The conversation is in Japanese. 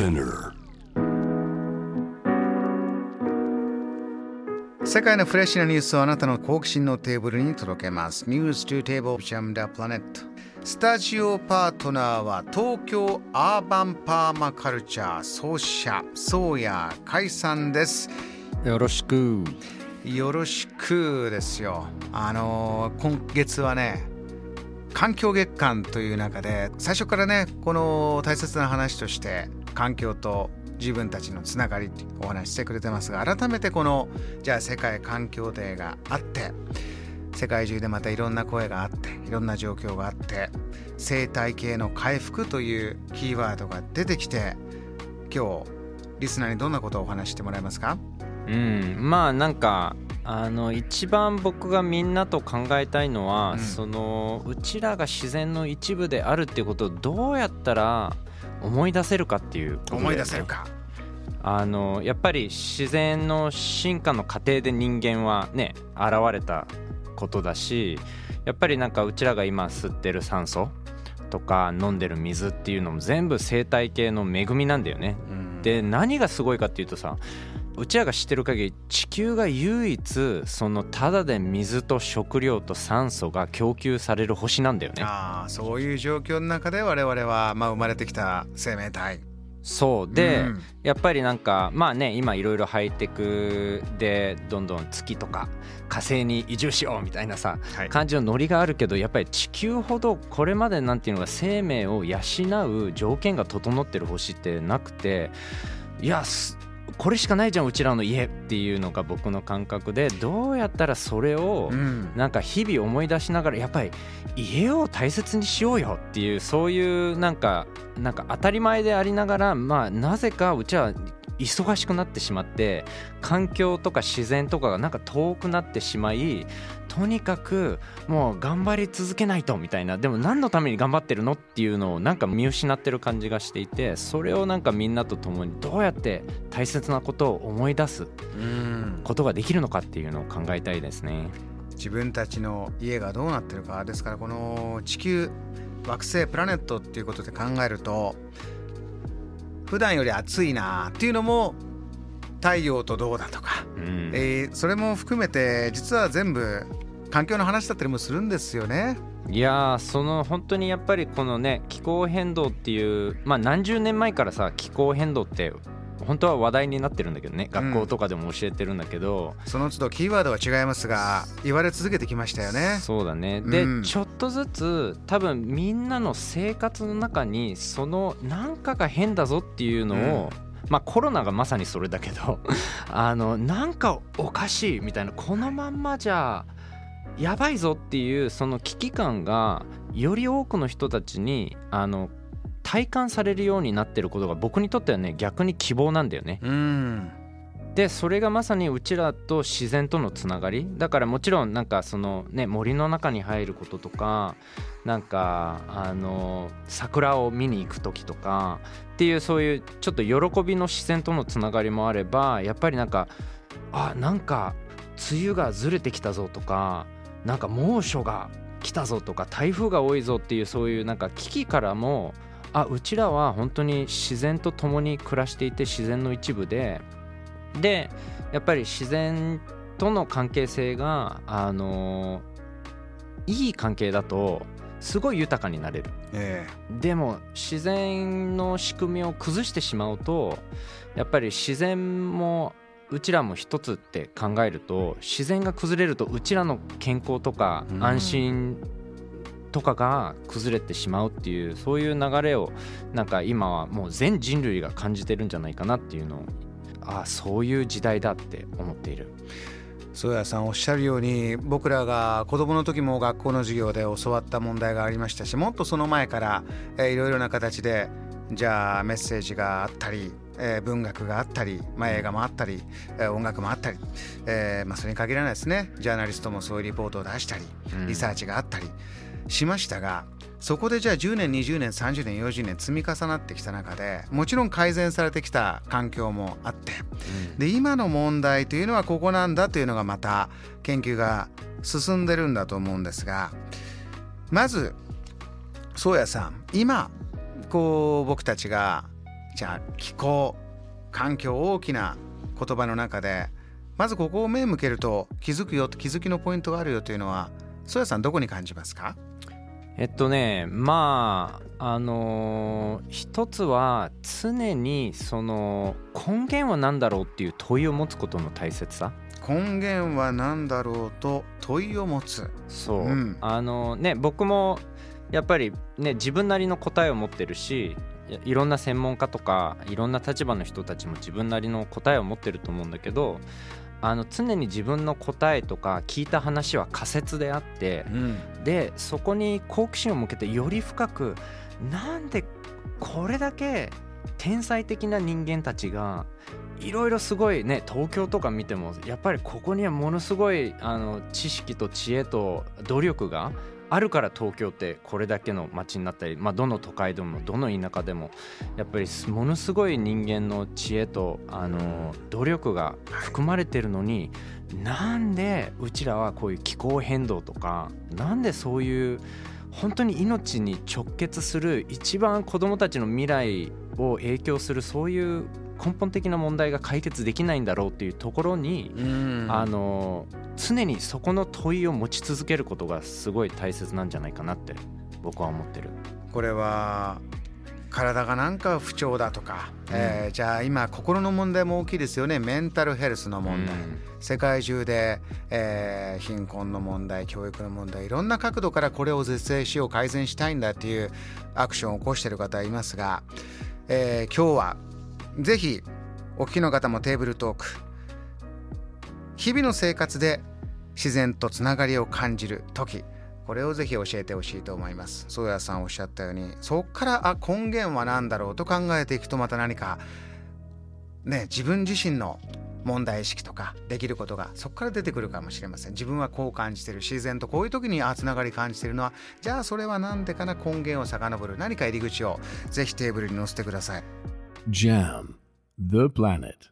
Spinner 世界のフレッシュなニュースをあなたの好奇心のテーブルに届けます。ニュース to table jam the planet。スタジオパートナーは東京アーバンパーマカルチャー創始者、宗谷海さんです。よろしく。よろしくですよ。あの今月はね、環境月間という中で最初からねこの大切な話として環境と自分たちのつながりってお話ししてくれてますが改めてこのじゃあ世界環境デーがあって世界中でまたいろんな声があっていろんな状況があって生態系の回復というキーワードが出てきて今日リスナーにどんなことをお話してもらえますか？うん、まあなんかあの一番僕がみんなと考えたいのは、うん。そのうちらが自然の一部であるっていうことをどうやったら思い出せるかっていう思い出せるか。あのやっぱり自然の進化の過程で人間はね現れたことだしやっぱりなんかうちらが今吸ってる酸素とか飲んでる水っていうのも全部生態系の恵みなんだよね。うん。で何がすごいかっていうとさうちらが知ってる限り地球が唯一そのただで水と食料と酸素が供給される星なんだよね。ああそういう状況の中で我々は、まあ、生まれてきた生命体。そう。で、うん。やっぱりなんかまあね今いろいろハイテクでどんどん月とか火星に移住しようみたいなさはい。感じのノリがあるけどやっぱり地球ほどこれまでなんていうのが生命を養う条件が整ってる星ってなくていやすこれしかないじゃんうちらの家っていうのが僕の感覚でどうやったらそれをなんか日々思い出しながらやっぱり家を大切にしようよっていうそういうなん。かなんか当たり前でありながらまあなぜかうちは忙しくなってしまって環境とか自然とかがなんか遠くなってしまいとにかくもう頑張り続けないとみたいなでも何のために頑張ってるのっていうのをなんか見失ってる感じがしていてそれをなんかみんなと共にどうやって大切なことを思い出すうんことができるのかっていうのを考えたいですね。自分たちの家がどうなってるかですからこの地球惑星プラネットっていうことで考えると普段より暑いなっていうのも太陽とどうだとか、うんえーそれも含めて実は全部環境の話だったりもするんですよね。いやーその本当にやっぱりこのね気候変動っていうまあ何十年前からさ気候変動って本当は話題になってるんだけどね学校とかでも教えてるんだけど、その都度キーワードは違いますが言われ続けてきましたよね。そうだね。で、うん。ちょっとずつ多分みんなの生活の中にそのなんかが変だぞっていうのを、まあコロナがまさにそれだけど あのなんかおかしいみたいなこのまんまじゃやばいぞっていうその危機感がより多くの人たちにあの体感されるようになってることが僕にとってはね逆に希望なんだよね。うんでそれがまさにうちらと自然とのつながりだからもちろんなんかそのね森の中に入ることとかなんかあの桜を見に行く時とかっていうそういうちょっと喜びの自然とのつながりもあればやっぱりなんかあなんか梅雨がずれてきたぞとかなんか猛暑が来たぞとか台風が多いぞっていうそういうなんか危機からもあうちらは本当に自然と共に暮らしていて自然の一部ででやっぱり自然との関係性があのいい関係だとすごい豊かになれる。え。でも自然の仕組みを崩してしまうとやっぱり自然もうちらも一つって考えると自然が崩れるとうちらの健康とかうん。安心とかが崩れてしまうっていうそういう流れをなんか今はもう全人類が感じてるんじゃないかなっていうのをああそういう時代だって思っている。宗谷さんおっしゃるように僕らが子供の時も学校の授業で教わった問題がありましたしもっとその前から、えーいろいろな形でじゃあメッセージがあったり、えー文学があったり、まあ、映画もあったり、えー音楽もあったり、えーまあ、それに限らないですね。ジャーナリストもそういうリポートを出したりうん。リサーチがあったりしましたが、そこでじゃあ10年20年30年40年積み重なってきた中でもちろん改善されてきた環境もあってで今の問題というのはここなんだというのがまた研究が進んでるんだと思うんですがまず宗谷さん今こう僕たちがじゃあ気候環境大きな言葉の中でまずここを目向けると気づくよ気づきのポイントがあるよというのはソヤさんどこに感じますか？えっとねまああのー一つは常にその根源は何だろうっていう問いを持つことの大切さ。根源は何だろうと問いを持つ。そう、うん。あのね僕もやっぱりね自分なりの答えを持ってるしいいろんな専門家とかいろんな立場の人たちも自分なりの答えを持ってると思うんだけどあの常に自分の答えとか聞いた話は仮説であってうん。でそこに好奇心を向けてより深くなんでこれだけ天才的な人間たちがいろいろすごいね東京とか見てもやっぱりここにはものすごいあの知識と知恵と努力があるから東京ってこれだけの街になったり、まあ、どの都会でもどの田舎でもやっぱりものすごい人間の知恵とあの努力が含まれてるのになんでうちらはこういう気候変動とかなんでそういう本当に命に直結する一番子どもたちの未来を影響するそういう根本的な問題が解決できないんだろうっていうところに、うん。あの常にそこの問いを持ち続けることがすごい大切なんじゃないかなって僕は思ってる。これは体がなんか不調だとか、えーじゃあ今心の問題も大きいですよね。メンタルヘルスの問題、うん。世界中で、えー貧困の問題教育の問題いろんな角度からこれを是正しよう改善したいんだっていうアクションを起こしている方いますが、えー今日はぜひお聞きの方もテーブルトーク日々の生活で自然とつながりを感じる時これをぜひ教えてほしいと思います。宗谷さんおっしゃったようにそこからあ根源は何だろうと考えていくとまた何かね自分自身の問題意識とかできることがそこから出てくるかもしれません。自分はこう感じてる。自然とこういう時にあつながり感じてるのはじゃあそれは何でかな？根源を遡る。何か入り口をぜひテーブルに載せてください。Jam, the planet.